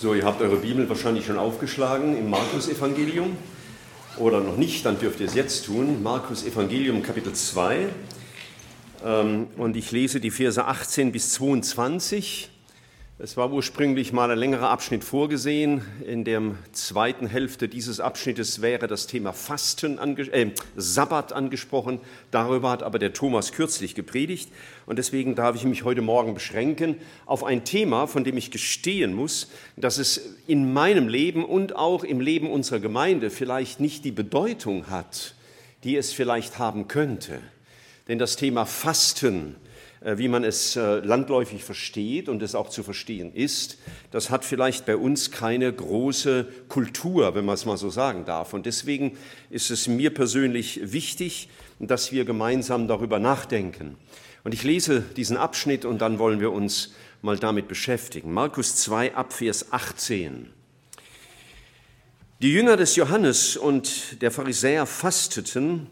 So, ihr habt eure Bibel wahrscheinlich schon aufgeschlagen im Markus-Evangelium oder noch nicht, dann dürft ihr es jetzt tun. Markus Evangelium Kapitel 2 ähm, und ich lese die Verse 18 bis 22. Es war ursprünglich mal ein längerer Abschnitt vorgesehen. In der zweiten Hälfte dieses Abschnittes wäre das Thema Fasten, ange äh, Sabbat angesprochen. Darüber hat aber der Thomas kürzlich gepredigt. Und deswegen darf ich mich heute Morgen beschränken auf ein Thema, von dem ich gestehen muss, dass es in meinem Leben und auch im Leben unserer Gemeinde vielleicht nicht die Bedeutung hat, die es vielleicht haben könnte. Denn das Thema Fasten, wie man es äh, landläufig versteht und es auch zu verstehen ist, das hat vielleicht bei uns keine große Kultur, wenn man es mal so sagen darf. Und deswegen ist es mir persönlich wichtig, dass wir gemeinsam darüber nachdenken. Und ich lese diesen Abschnitt und dann wollen wir uns mal damit beschäftigen. Markus 2 ab Vers 18. Die Jünger des Johannes und der Pharisäer fasteten,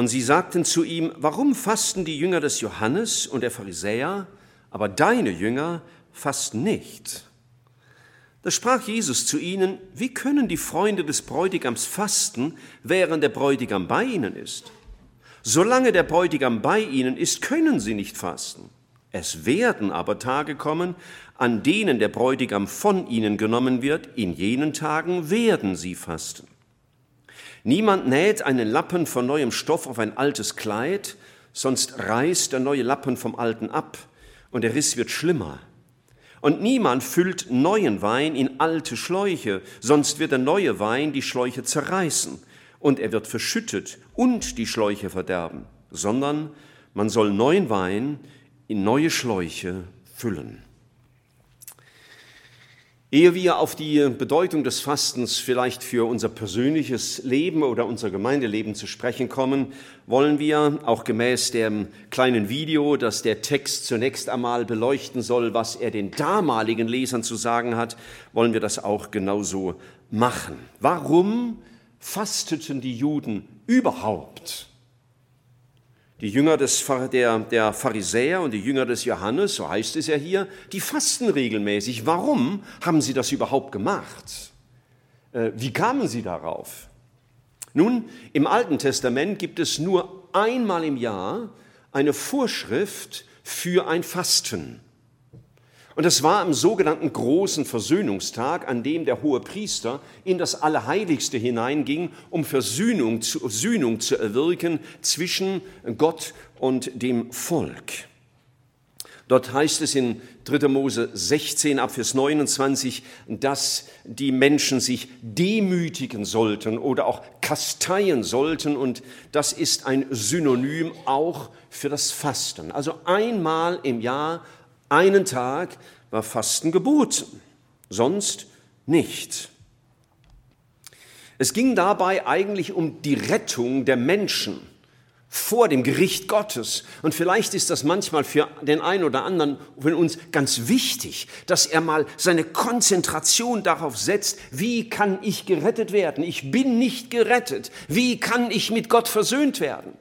und sie sagten zu ihm, warum fasten die Jünger des Johannes und der Pharisäer, aber deine Jünger fasten nicht? Da sprach Jesus zu ihnen, wie können die Freunde des Bräutigams fasten, während der Bräutigam bei ihnen ist? Solange der Bräutigam bei ihnen ist, können sie nicht fasten. Es werden aber Tage kommen, an denen der Bräutigam von ihnen genommen wird, in jenen Tagen werden sie fasten. Niemand näht einen Lappen von neuem Stoff auf ein altes Kleid, sonst reißt der neue Lappen vom alten ab und der Riss wird schlimmer. Und niemand füllt neuen Wein in alte Schläuche, sonst wird der neue Wein die Schläuche zerreißen und er wird verschüttet und die Schläuche verderben, sondern man soll neuen Wein in neue Schläuche füllen. Ehe wir auf die Bedeutung des Fastens vielleicht für unser persönliches Leben oder unser Gemeindeleben zu sprechen kommen, wollen wir auch gemäß dem kleinen Video, das der Text zunächst einmal beleuchten soll, was er den damaligen Lesern zu sagen hat, wollen wir das auch genauso machen. Warum fasteten die Juden überhaupt? Die Jünger des, der, der Pharisäer und die Jünger des Johannes, so heißt es ja hier, die fasten regelmäßig. Warum haben sie das überhaupt gemacht? Äh, wie kamen sie darauf? Nun, im Alten Testament gibt es nur einmal im Jahr eine Vorschrift für ein Fasten. Und es war am sogenannten großen Versöhnungstag, an dem der hohe Priester in das Allerheiligste hineinging, um Versöhnung zu, Versöhnung zu erwirken zwischen Gott und dem Volk. Dort heißt es in 3. Mose 16 ab Vers 29, dass die Menschen sich demütigen sollten oder auch kasteien sollten und das ist ein Synonym auch für das Fasten. Also einmal im Jahr einen Tag war Fasten geboten, sonst nicht. Es ging dabei eigentlich um die Rettung der Menschen vor dem Gericht Gottes. Und vielleicht ist das manchmal für den einen oder anderen von uns ganz wichtig, dass er mal seine Konzentration darauf setzt, wie kann ich gerettet werden? Ich bin nicht gerettet. Wie kann ich mit Gott versöhnt werden?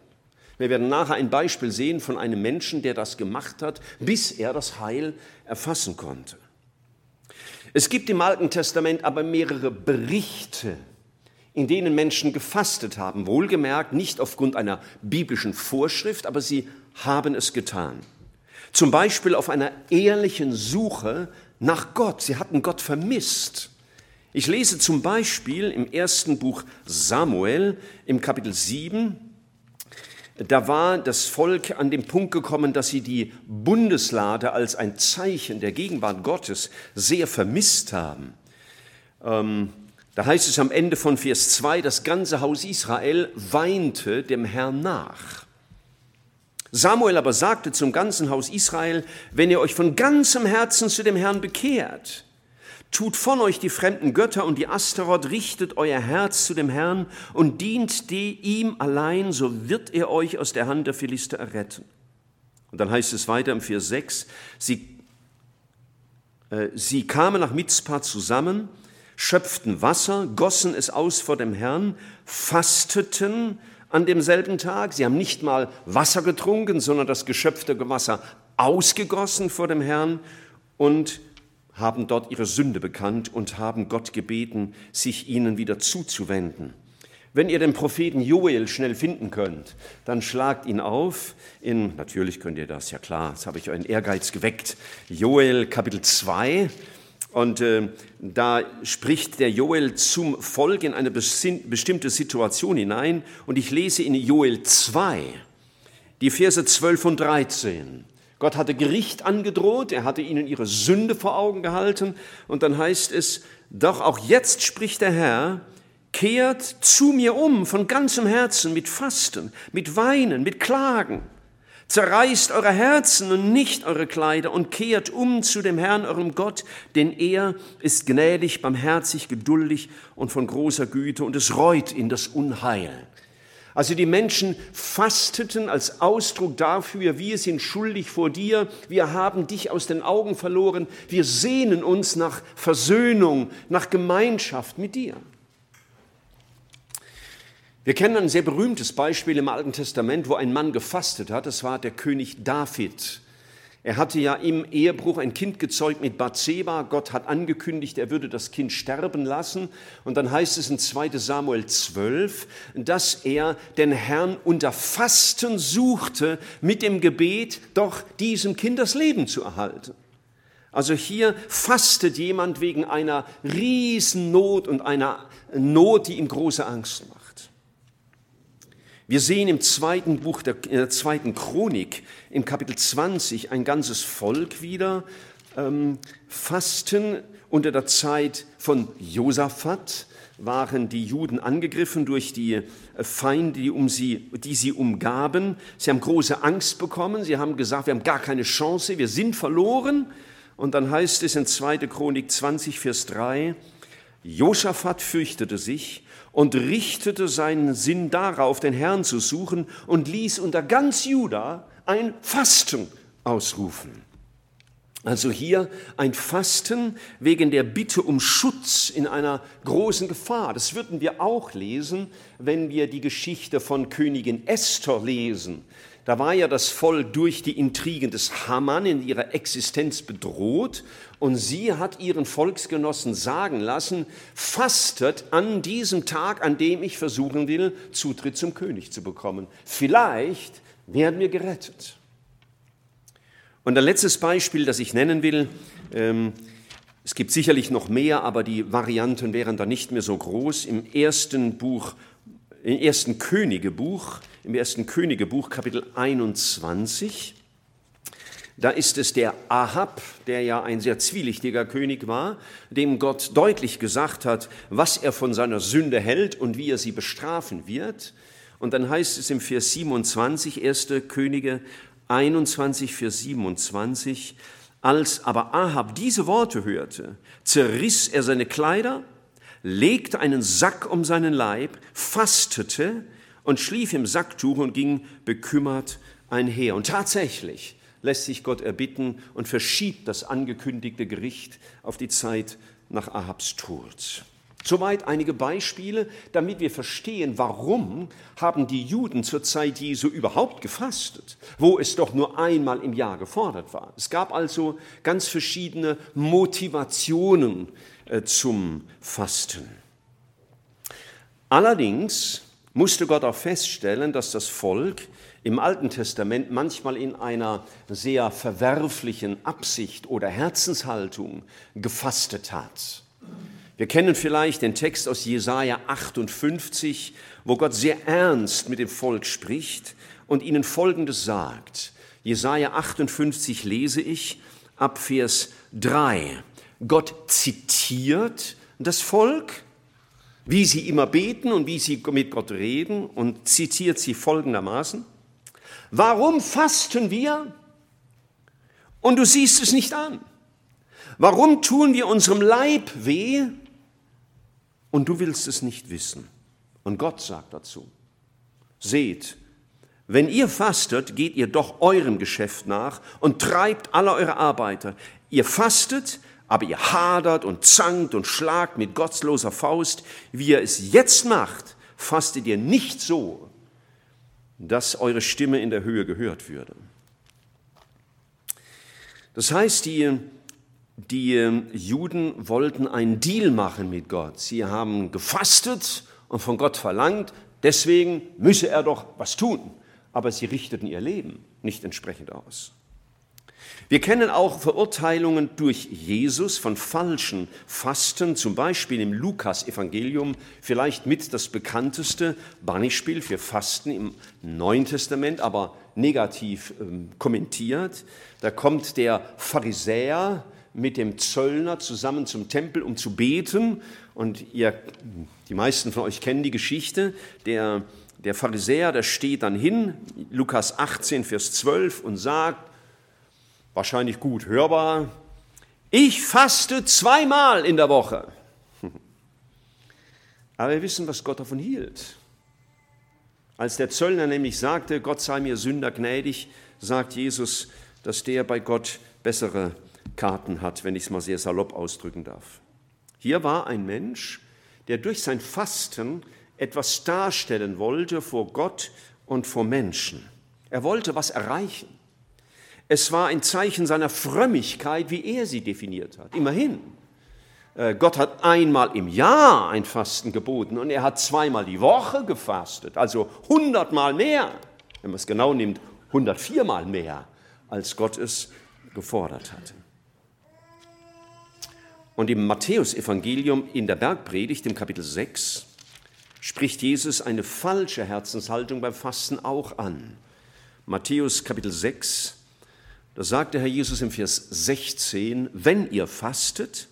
Wir werden nachher ein Beispiel sehen von einem Menschen, der das gemacht hat, bis er das Heil erfassen konnte. Es gibt im Alten Testament aber mehrere Berichte, in denen Menschen gefastet haben, wohlgemerkt nicht aufgrund einer biblischen Vorschrift, aber sie haben es getan. Zum Beispiel auf einer ehrlichen Suche nach Gott. Sie hatten Gott vermisst. Ich lese zum Beispiel im ersten Buch Samuel im Kapitel 7, da war das Volk an dem Punkt gekommen, dass sie die Bundeslade als ein Zeichen der Gegenwart Gottes sehr vermisst haben. Ähm, da heißt es am Ende von Vers 2, das ganze Haus Israel weinte dem Herrn nach. Samuel aber sagte zum ganzen Haus Israel, wenn ihr euch von ganzem Herzen zu dem Herrn bekehrt, Tut von euch die fremden Götter und die Asteroth, richtet euer Herz zu dem Herrn und dient die ihm allein, so wird er euch aus der Hand der Philister erretten. Und dann heißt es weiter im Vers 6, sie, äh, sie kamen nach Mitzpah zusammen, schöpften Wasser, gossen es aus vor dem Herrn, fasteten an demselben Tag. Sie haben nicht mal Wasser getrunken, sondern das geschöpfte Wasser ausgegossen vor dem Herrn und haben dort ihre Sünde bekannt und haben Gott gebeten, sich ihnen wieder zuzuwenden. Wenn ihr den Propheten Joel schnell finden könnt, dann schlagt ihn auf in, natürlich könnt ihr das, ja klar, jetzt habe ich euren Ehrgeiz geweckt, Joel Kapitel 2. Und äh, da spricht der Joel zum Volk in eine bestimmte Situation hinein. Und ich lese in Joel 2, die Verse 12 und 13. Gott hatte Gericht angedroht, er hatte ihnen ihre Sünde vor Augen gehalten. Und dann heißt es, doch auch jetzt spricht der Herr, kehrt zu mir um von ganzem Herzen mit Fasten, mit Weinen, mit Klagen. Zerreißt eure Herzen und nicht eure Kleider und kehrt um zu dem Herrn, eurem Gott, denn er ist gnädig, barmherzig, geduldig und von großer Güte und es reut in das Unheil. Also die Menschen fasteten als Ausdruck dafür, wir sind schuldig vor dir, wir haben dich aus den Augen verloren, wir sehnen uns nach Versöhnung, nach Gemeinschaft mit dir. Wir kennen ein sehr berühmtes Beispiel im Alten Testament, wo ein Mann gefastet hat. Das war der König David. Er hatte ja im Ehebruch ein Kind gezeugt mit Bathseba. Gott hat angekündigt, er würde das Kind sterben lassen. Und dann heißt es in 2 Samuel 12, dass er den Herrn unter Fasten suchte mit dem Gebet, doch diesem Kind das Leben zu erhalten. Also hier fastet jemand wegen einer Riesennot und einer Not, die ihm große Angst macht. Wir sehen im zweiten Buch der, der zweiten Chronik, im Kapitel 20, ein ganzes Volk wieder ähm, fasten. Unter der Zeit von Josaphat waren die Juden angegriffen durch die äh, Feinde, die, um sie, die sie umgaben. Sie haben große Angst bekommen. Sie haben gesagt, wir haben gar keine Chance, wir sind verloren. Und dann heißt es in 2. Chronik 20, Vers 3, Josaphat fürchtete sich und richtete seinen Sinn darauf, den Herrn zu suchen und ließ unter ganz Juda ein Fasten ausrufen. Also hier ein Fasten wegen der Bitte um Schutz in einer großen Gefahr. Das würden wir auch lesen, wenn wir die Geschichte von Königin Esther lesen. Da war ja das Volk durch die Intrigen des Haman in ihrer Existenz bedroht und sie hat ihren Volksgenossen sagen lassen, fastet an diesem Tag, an dem ich versuchen will, Zutritt zum König zu bekommen. Vielleicht werden wir gerettet. Und ein letztes Beispiel, das ich nennen will, ähm, es gibt sicherlich noch mehr, aber die Varianten wären da nicht mehr so groß. Im ersten Buch im ersten Königebuch, im ersten Königebuch Kapitel 21. Da ist es der Ahab, der ja ein sehr zwielichtiger König war, dem Gott deutlich gesagt hat, was er von seiner Sünde hält und wie er sie bestrafen wird. Und dann heißt es im Vers 27, 1. Könige 21, Vers 27, als aber Ahab diese Worte hörte, zerriss er seine Kleider legte einen Sack um seinen Leib, fastete und schlief im Sacktuch und ging bekümmert einher. Und tatsächlich lässt sich Gott erbitten und verschiebt das angekündigte Gericht auf die Zeit nach Ahabs Tod. Soweit einige Beispiele, damit wir verstehen, warum haben die Juden zur Zeit Jesu überhaupt gefastet, wo es doch nur einmal im Jahr gefordert war. Es gab also ganz verschiedene Motivationen zum Fasten. Allerdings musste Gott auch feststellen, dass das Volk im Alten Testament manchmal in einer sehr verwerflichen Absicht oder Herzenshaltung gefastet hat. Wir kennen vielleicht den Text aus Jesaja 58, wo Gott sehr ernst mit dem Volk spricht und ihnen Folgendes sagt. Jesaja 58 lese ich ab Vers 3. Gott zitiert das Volk, wie sie immer beten und wie sie mit Gott reden und zitiert sie folgendermaßen. Warum fasten wir und du siehst es nicht an? Warum tun wir unserem Leib weh und du willst es nicht wissen? Und Gott sagt dazu, seht, wenn ihr fastet, geht ihr doch eurem Geschäft nach und treibt alle eure Arbeiter. Ihr fastet, aber ihr hadert und zankt und schlagt mit gottloser Faust, wie ihr es jetzt macht, fastet ihr nicht so, dass eure Stimme in der Höhe gehört würde. Das heißt, die die ähm, Juden wollten einen Deal machen mit Gott. Sie haben gefastet und von Gott verlangt, deswegen müsse er doch was tun. Aber sie richteten ihr Leben nicht entsprechend aus. Wir kennen auch Verurteilungen durch Jesus von falschen Fasten, zum Beispiel im Lukas-Evangelium, vielleicht mit das bekannteste Beispiel für Fasten im Neuen Testament, aber negativ ähm, kommentiert. Da kommt der Pharisäer mit dem Zöllner zusammen zum Tempel, um zu beten. Und ihr, die meisten von euch kennen die Geschichte. Der, der Pharisäer, der steht dann hin, Lukas 18, Vers 12, und sagt, wahrscheinlich gut hörbar, ich faste zweimal in der Woche. Aber wir wissen, was Gott davon hielt. Als der Zöllner nämlich sagte, Gott sei mir Sünder gnädig, sagt Jesus, dass der bei Gott bessere Karten hat, wenn ich es mal sehr salopp ausdrücken darf. Hier war ein Mensch, der durch sein Fasten etwas darstellen wollte vor Gott und vor Menschen. Er wollte was erreichen. Es war ein Zeichen seiner Frömmigkeit, wie er sie definiert hat. Immerhin, äh, Gott hat einmal im Jahr ein Fasten geboten und er hat zweimal die Woche gefastet, also hundertmal mehr, wenn man es genau nimmt, 104 Mal mehr, als Gott es gefordert hatte. Und im Matthäusevangelium in der Bergpredigt, im Kapitel 6, spricht Jesus eine falsche Herzenshaltung beim Fasten auch an. Matthäus Kapitel 6, da sagt der Herr Jesus im Vers 16, wenn ihr fastet,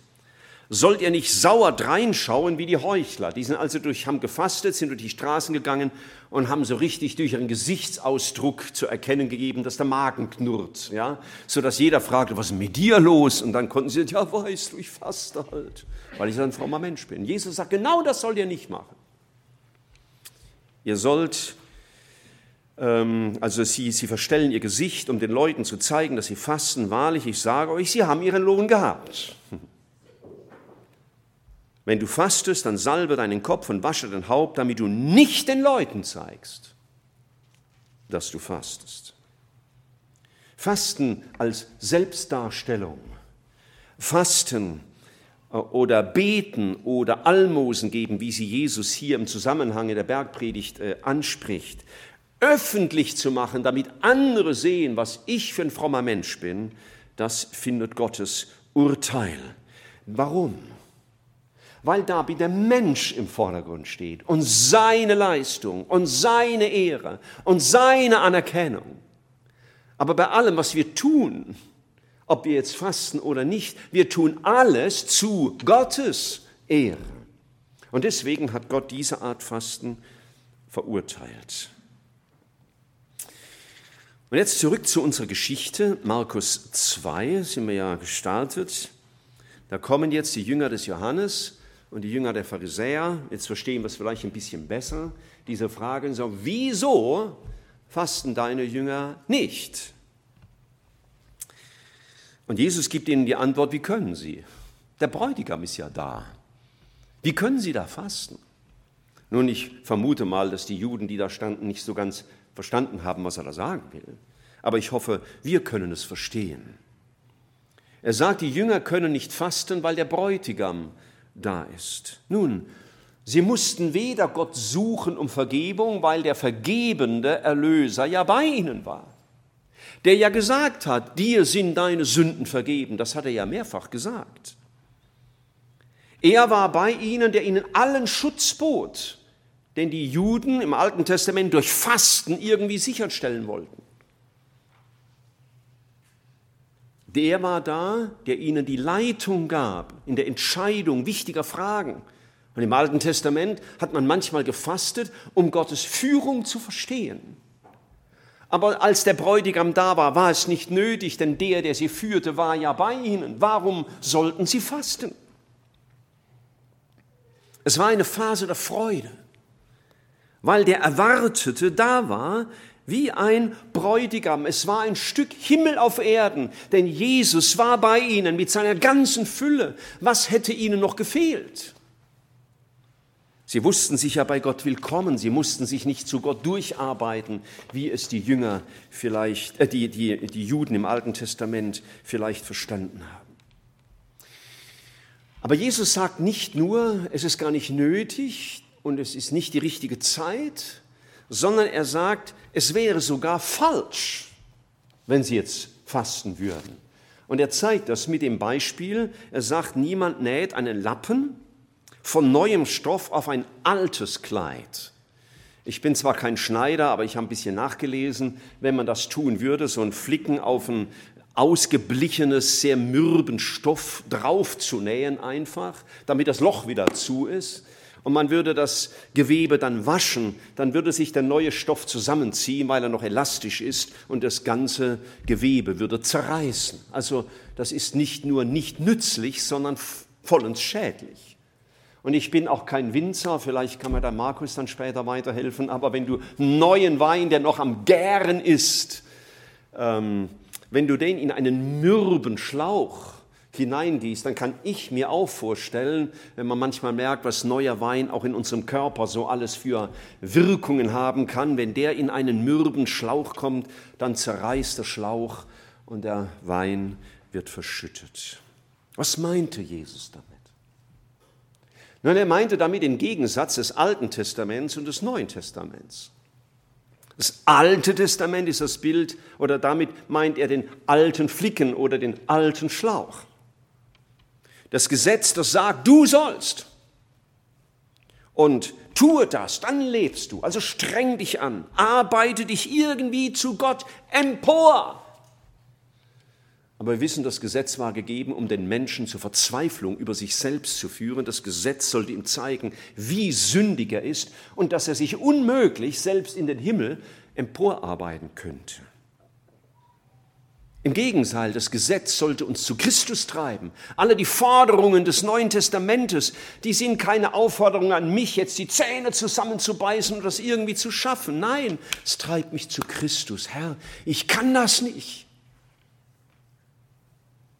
sollt ihr nicht sauer dreinschauen wie die Heuchler. Die sind also durch, haben gefastet, sind durch die Straßen gegangen und haben so richtig durch ihren Gesichtsausdruck zu erkennen gegeben, dass der Magen knurrt, ja, so dass jeder fragte, was ist mit dir los? Und dann konnten sie, ja, weißt du, ich faste halt, weil ich ein frommer Mensch bin. Jesus sagt, genau das sollt ihr nicht machen. Ihr sollt also sie, sie verstellen ihr Gesicht, um den Leuten zu zeigen, dass sie fasten. Wahrlich, ich sage euch, sie haben ihren Lohn gehabt. Wenn du fastest, dann salbe deinen Kopf und wasche dein Haupt, damit du nicht den Leuten zeigst, dass du fastest. Fasten als Selbstdarstellung, Fasten äh, oder beten oder Almosen geben, wie sie Jesus hier im Zusammenhang in der Bergpredigt äh, anspricht, öffentlich zu machen, damit andere sehen, was ich für ein frommer Mensch bin, das findet Gottes Urteil. Warum? weil da der Mensch im Vordergrund steht und seine Leistung und seine Ehre und seine Anerkennung. Aber bei allem, was wir tun, ob wir jetzt fasten oder nicht, wir tun alles zu Gottes Ehre. Und deswegen hat Gott diese Art Fasten verurteilt. Und jetzt zurück zu unserer Geschichte, Markus 2 sind wir ja gestartet. Da kommen jetzt die Jünger des Johannes und die Jünger der Pharisäer, jetzt verstehen wir es vielleicht ein bisschen besser, diese fragen so, wieso fasten deine Jünger nicht? Und Jesus gibt ihnen die Antwort, wie können sie? Der Bräutigam ist ja da. Wie können sie da fasten? Nun, ich vermute mal, dass die Juden, die da standen, nicht so ganz verstanden haben, was er da sagen will. Aber ich hoffe, wir können es verstehen. Er sagt, die Jünger können nicht fasten, weil der Bräutigam da ist. Nun, sie mussten weder Gott suchen um Vergebung, weil der vergebende Erlöser ja bei ihnen war. Der ja gesagt hat, dir sind deine Sünden vergeben, das hat er ja mehrfach gesagt. Er war bei ihnen, der ihnen allen Schutz bot, den die Juden im Alten Testament durch Fasten irgendwie sicherstellen wollten. Der war da, der ihnen die Leitung gab in der Entscheidung wichtiger Fragen. Und im Alten Testament hat man manchmal gefastet, um Gottes Führung zu verstehen. Aber als der Bräutigam da war, war es nicht nötig, denn der, der sie führte, war ja bei ihnen. Warum sollten sie fasten? Es war eine Phase der Freude, weil der Erwartete da war, wie ein Bräutigam. Es war ein Stück Himmel auf Erden, denn Jesus war bei ihnen mit seiner ganzen Fülle. Was hätte ihnen noch gefehlt? Sie wussten sich ja bei Gott willkommen, sie mussten sich nicht zu Gott durcharbeiten, wie es die Jünger vielleicht, äh, die, die, die Juden im Alten Testament vielleicht verstanden haben. Aber Jesus sagt nicht nur, es ist gar nicht nötig und es ist nicht die richtige Zeit, sondern er sagt, es wäre sogar falsch, wenn sie jetzt fasten würden. Und er zeigt das mit dem Beispiel, er sagt, niemand näht einen Lappen von neuem Stoff auf ein altes Kleid. Ich bin zwar kein Schneider, aber ich habe ein bisschen nachgelesen. Wenn man das tun würde, so ein Flicken auf ein ausgeblichenes, sehr mürben Stoff drauf zu nähen einfach, damit das Loch wieder zu ist, und man würde das Gewebe dann waschen, dann würde sich der neue Stoff zusammenziehen, weil er noch elastisch ist und das ganze Gewebe würde zerreißen. Also das ist nicht nur nicht nützlich, sondern vollends schädlich. Und ich bin auch kein Winzer, vielleicht kann mir der Markus dann später weiterhelfen, aber wenn du neuen Wein, der noch am Gären ist, ähm, wenn du den in einen mürben Schlauch hineingießt, dann kann ich mir auch vorstellen, wenn man manchmal merkt, was neuer Wein auch in unserem Körper so alles für Wirkungen haben kann, wenn der in einen mürben Schlauch kommt, dann zerreißt der Schlauch und der Wein wird verschüttet. Was meinte Jesus damit? Nun, er meinte damit den Gegensatz des Alten Testaments und des Neuen Testaments. Das Alte Testament ist das Bild, oder damit meint er den alten Flicken oder den alten Schlauch. Das Gesetz, das sagt, du sollst. Und tue das, dann lebst du. Also streng dich an, arbeite dich irgendwie zu Gott empor. Aber wir wissen, das Gesetz war gegeben, um den Menschen zur Verzweiflung über sich selbst zu führen. Das Gesetz sollte ihm zeigen, wie sündig er ist und dass er sich unmöglich selbst in den Himmel emporarbeiten könnte. Im Gegenteil, das Gesetz sollte uns zu Christus treiben. Alle die Forderungen des Neuen Testamentes, die sind keine Aufforderung an mich, jetzt die Zähne zusammenzubeißen und das irgendwie zu schaffen. Nein, es treibt mich zu Christus. Herr, ich kann das nicht.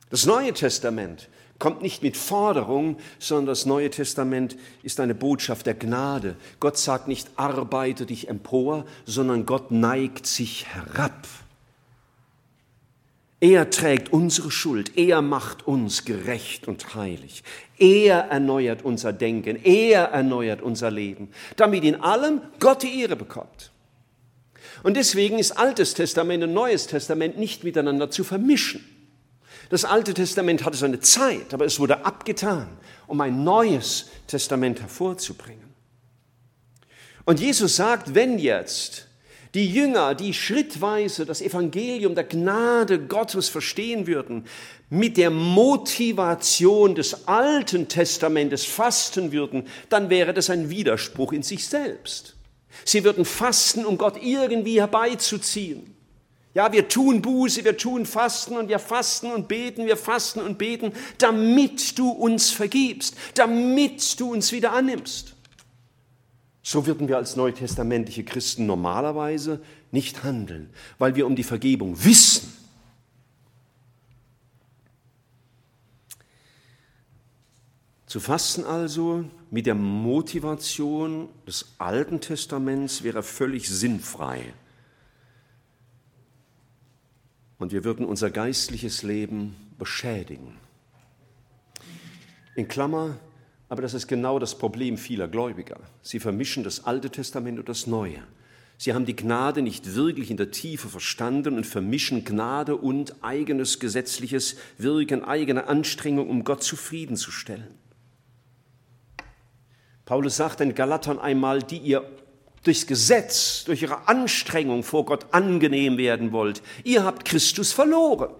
Das Neue Testament kommt nicht mit Forderung, sondern das Neue Testament ist eine Botschaft der Gnade. Gott sagt nicht, arbeite dich empor, sondern Gott neigt sich herab. Er trägt unsere Schuld, er macht uns gerecht und heilig. Er erneuert unser Denken, er erneuert unser Leben, damit in allem Gott die Ehre bekommt. Und deswegen ist Altes Testament und Neues Testament nicht miteinander zu vermischen. Das Alte Testament hatte seine Zeit, aber es wurde abgetan, um ein neues Testament hervorzubringen. Und Jesus sagt, wenn jetzt die Jünger, die schrittweise das Evangelium der Gnade Gottes verstehen würden, mit der Motivation des Alten Testamentes fasten würden, dann wäre das ein Widerspruch in sich selbst. Sie würden fasten, um Gott irgendwie herbeizuziehen. Ja, wir tun Buße, wir tun Fasten und wir fasten und beten, wir fasten und beten, damit du uns vergibst, damit du uns wieder annimmst. So würden wir als neutestamentliche Christen normalerweise nicht handeln, weil wir um die Vergebung wissen. Zu fasten also mit der Motivation des Alten Testaments wäre völlig sinnfrei. Und wir würden unser geistliches Leben beschädigen. In Klammer, aber das ist genau das Problem vieler Gläubiger. Sie vermischen das Alte Testament und das Neue. Sie haben die Gnade nicht wirklich in der Tiefe verstanden und vermischen Gnade und eigenes gesetzliches Wirken, eigene Anstrengung, um Gott zufriedenzustellen. Paulus sagt in Galatern einmal, die ihr durchs Gesetz, durch ihre Anstrengung vor Gott angenehm werden wollt, ihr habt Christus verloren.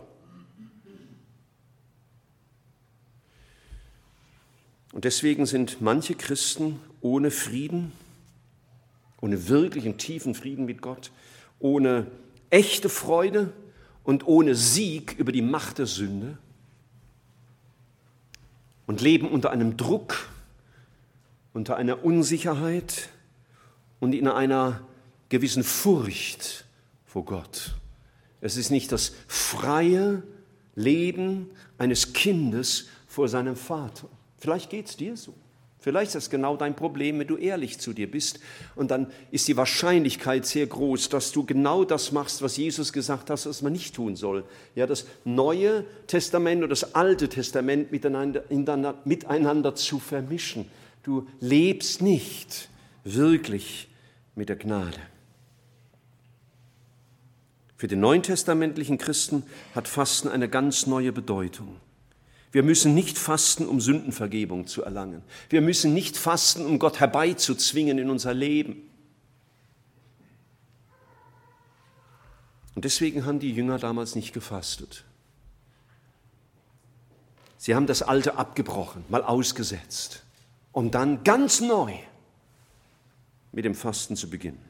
Und deswegen sind manche Christen ohne Frieden, ohne wirklichen tiefen Frieden mit Gott, ohne echte Freude und ohne Sieg über die Macht der Sünde und leben unter einem Druck, unter einer Unsicherheit und in einer gewissen Furcht vor Gott. Es ist nicht das freie Leben eines Kindes vor seinem Vater. Vielleicht geht es dir so. Vielleicht ist das genau dein Problem, wenn du ehrlich zu dir bist. Und dann ist die Wahrscheinlichkeit sehr groß, dass du genau das machst, was Jesus gesagt hat, was man nicht tun soll. Ja, das Neue Testament und das Alte Testament miteinander, miteinander zu vermischen. Du lebst nicht wirklich mit der Gnade. Für den neutestamentlichen Christen hat Fasten eine ganz neue Bedeutung. Wir müssen nicht fasten, um Sündenvergebung zu erlangen. Wir müssen nicht fasten, um Gott herbeizuzwingen in unser Leben. Und deswegen haben die Jünger damals nicht gefastet. Sie haben das Alte abgebrochen, mal ausgesetzt, um dann ganz neu mit dem Fasten zu beginnen.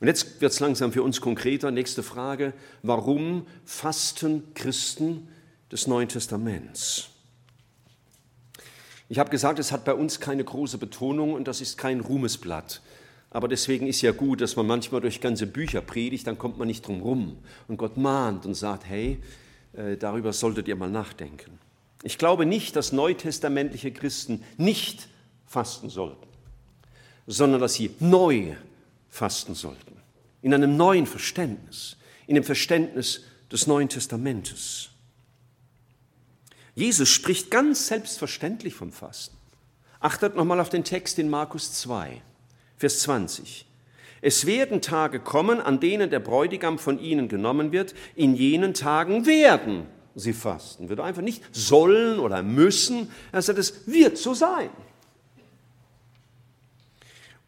Und jetzt wird es langsam für uns konkreter. Nächste Frage, warum fasten Christen des Neuen Testaments. Ich habe gesagt, es hat bei uns keine große Betonung und das ist kein Ruhmesblatt. Aber deswegen ist ja gut, dass man manchmal durch ganze Bücher predigt, dann kommt man nicht drum rum. Und Gott mahnt und sagt, hey, äh, darüber solltet ihr mal nachdenken. Ich glaube nicht, dass neutestamentliche Christen nicht fasten sollten, sondern dass sie neu fasten sollten. In einem neuen Verständnis, in dem Verständnis des Neuen Testamentes. Jesus spricht ganz selbstverständlich vom Fasten. Achtet nochmal auf den Text in Markus 2, Vers 20. Es werden Tage kommen, an denen der Bräutigam von ihnen genommen wird. In jenen Tagen werden sie fasten. Wird einfach nicht sollen oder müssen. Er sagt, es wird so sein.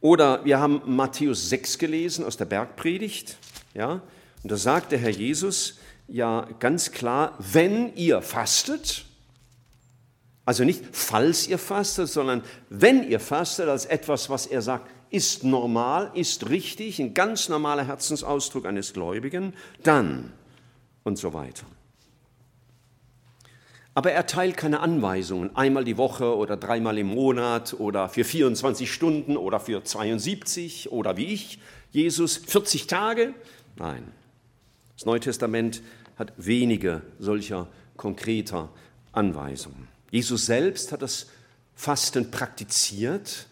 Oder wir haben Matthäus 6 gelesen aus der Bergpredigt. Ja, und da sagt der Herr Jesus ja ganz klar, wenn ihr fastet, also nicht, falls ihr fastet, sondern wenn ihr fastet, als etwas, was er sagt, ist normal, ist richtig, ein ganz normaler Herzensausdruck eines Gläubigen, dann und so weiter. Aber er teilt keine Anweisungen, einmal die Woche oder dreimal im Monat oder für 24 Stunden oder für 72 oder wie ich, Jesus, 40 Tage. Nein, das Neue Testament hat wenige solcher konkreter Anweisungen. Jesus selbst hat das Fasten praktiziert.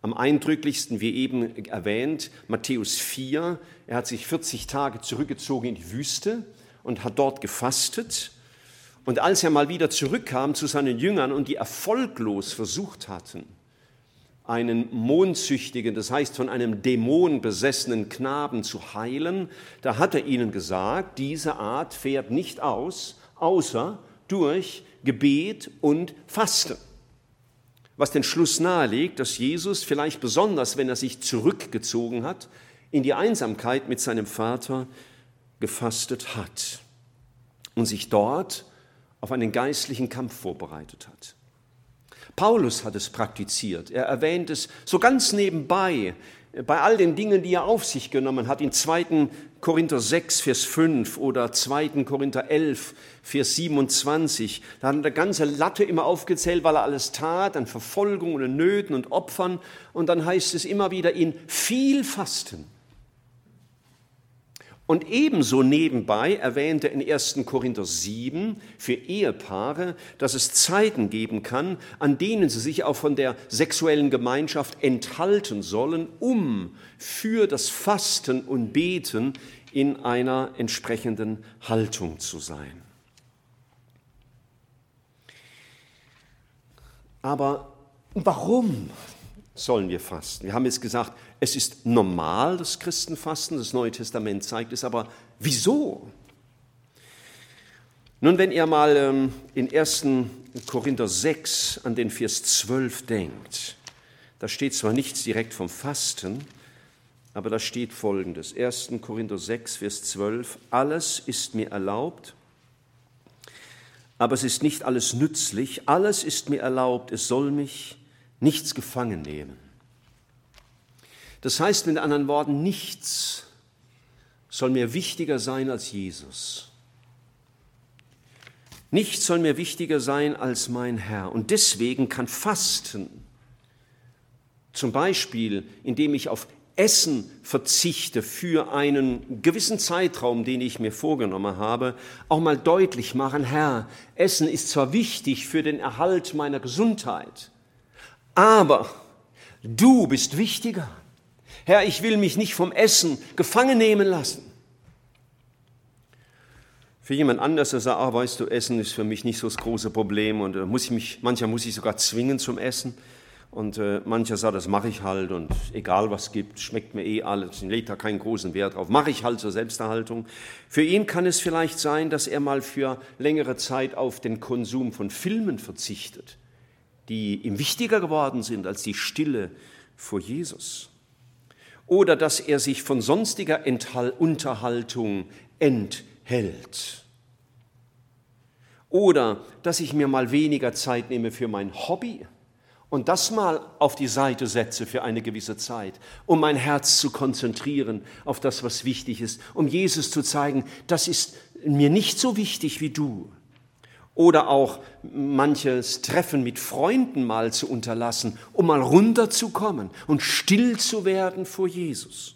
Am eindrücklichsten, wie eben erwähnt, Matthäus 4. Er hat sich 40 Tage zurückgezogen in die Wüste und hat dort gefastet. Und als er mal wieder zurückkam zu seinen Jüngern und die erfolglos versucht hatten, einen mondsüchtigen, das heißt von einem Dämon besessenen Knaben zu heilen, da hat er ihnen gesagt, diese Art fährt nicht aus, außer durch Gebet und Fasten. Was den Schluss nahelegt, dass Jesus vielleicht besonders, wenn er sich zurückgezogen hat, in die Einsamkeit mit seinem Vater gefastet hat und sich dort auf einen geistlichen Kampf vorbereitet hat. Paulus hat es praktiziert. Er erwähnt es so ganz nebenbei bei all den Dingen, die er auf sich genommen hat, in 2. Korinther 6, Vers 5 oder 2. Korinther 11, Vers 27, da hat er eine ganze Latte immer aufgezählt, weil er alles tat, an Verfolgungen und Nöten und Opfern. Und dann heißt es immer wieder in viel Fasten und ebenso nebenbei erwähnte in 1. Korinther 7 für Ehepaare, dass es Zeiten geben kann, an denen sie sich auch von der sexuellen Gemeinschaft enthalten sollen, um für das Fasten und Beten in einer entsprechenden Haltung zu sein. Aber warum sollen wir fasten? Wir haben jetzt gesagt, es ist normal, das Christenfasten, das Neue Testament zeigt es, aber wieso? Nun, wenn ihr mal ähm, in 1. Korinther 6 an den Vers 12 denkt, da steht zwar nichts direkt vom Fasten, aber da steht folgendes: 1. Korinther 6, Vers 12: Alles ist mir erlaubt, aber es ist nicht alles nützlich. Alles ist mir erlaubt, es soll mich nichts gefangen nehmen. Das heißt mit anderen Worten, nichts soll mir wichtiger sein als Jesus. Nichts soll mir wichtiger sein als mein Herr. Und deswegen kann Fasten, zum Beispiel indem ich auf Essen verzichte für einen gewissen Zeitraum, den ich mir vorgenommen habe, auch mal deutlich machen, Herr, Essen ist zwar wichtig für den Erhalt meiner Gesundheit, Aber du bist wichtiger. Herr, ich will mich nicht vom Essen gefangen nehmen lassen. Für jemand anders, der sagt, ah, weißt du, Essen ist für mich nicht so das große Problem und äh, muss ich mich, mancher muss ich sogar zwingen zum Essen. Und äh, mancher sagt, das mache ich halt und egal was gibt, schmeckt mir eh alles, ich lege da keinen großen Wert drauf, mache ich halt zur Selbsterhaltung. Für ihn kann es vielleicht sein, dass er mal für längere Zeit auf den Konsum von Filmen verzichtet, die ihm wichtiger geworden sind als die Stille vor Jesus. Oder dass er sich von sonstiger Enthal Unterhaltung enthält. Oder dass ich mir mal weniger Zeit nehme für mein Hobby und das mal auf die Seite setze für eine gewisse Zeit, um mein Herz zu konzentrieren auf das, was wichtig ist, um Jesus zu zeigen, das ist mir nicht so wichtig wie du. Oder auch manches Treffen mit Freunden mal zu unterlassen, um mal runterzukommen und still zu werden vor Jesus.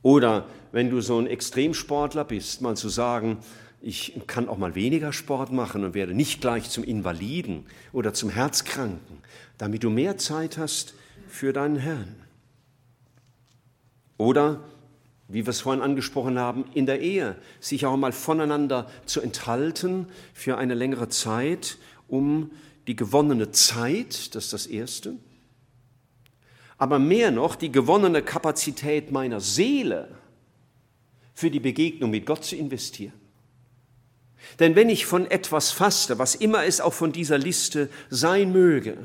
Oder wenn du so ein Extremsportler bist, mal zu sagen, ich kann auch mal weniger Sport machen und werde nicht gleich zum Invaliden oder zum Herzkranken, damit du mehr Zeit hast für deinen Herrn. Oder, wie wir es vorhin angesprochen haben, in der Ehe, sich auch mal voneinander zu enthalten für eine längere Zeit, um die gewonnene Zeit, das ist das Erste, aber mehr noch die gewonnene Kapazität meiner Seele für die Begegnung mit Gott zu investieren. Denn wenn ich von etwas faste, was immer es auch von dieser Liste sein möge,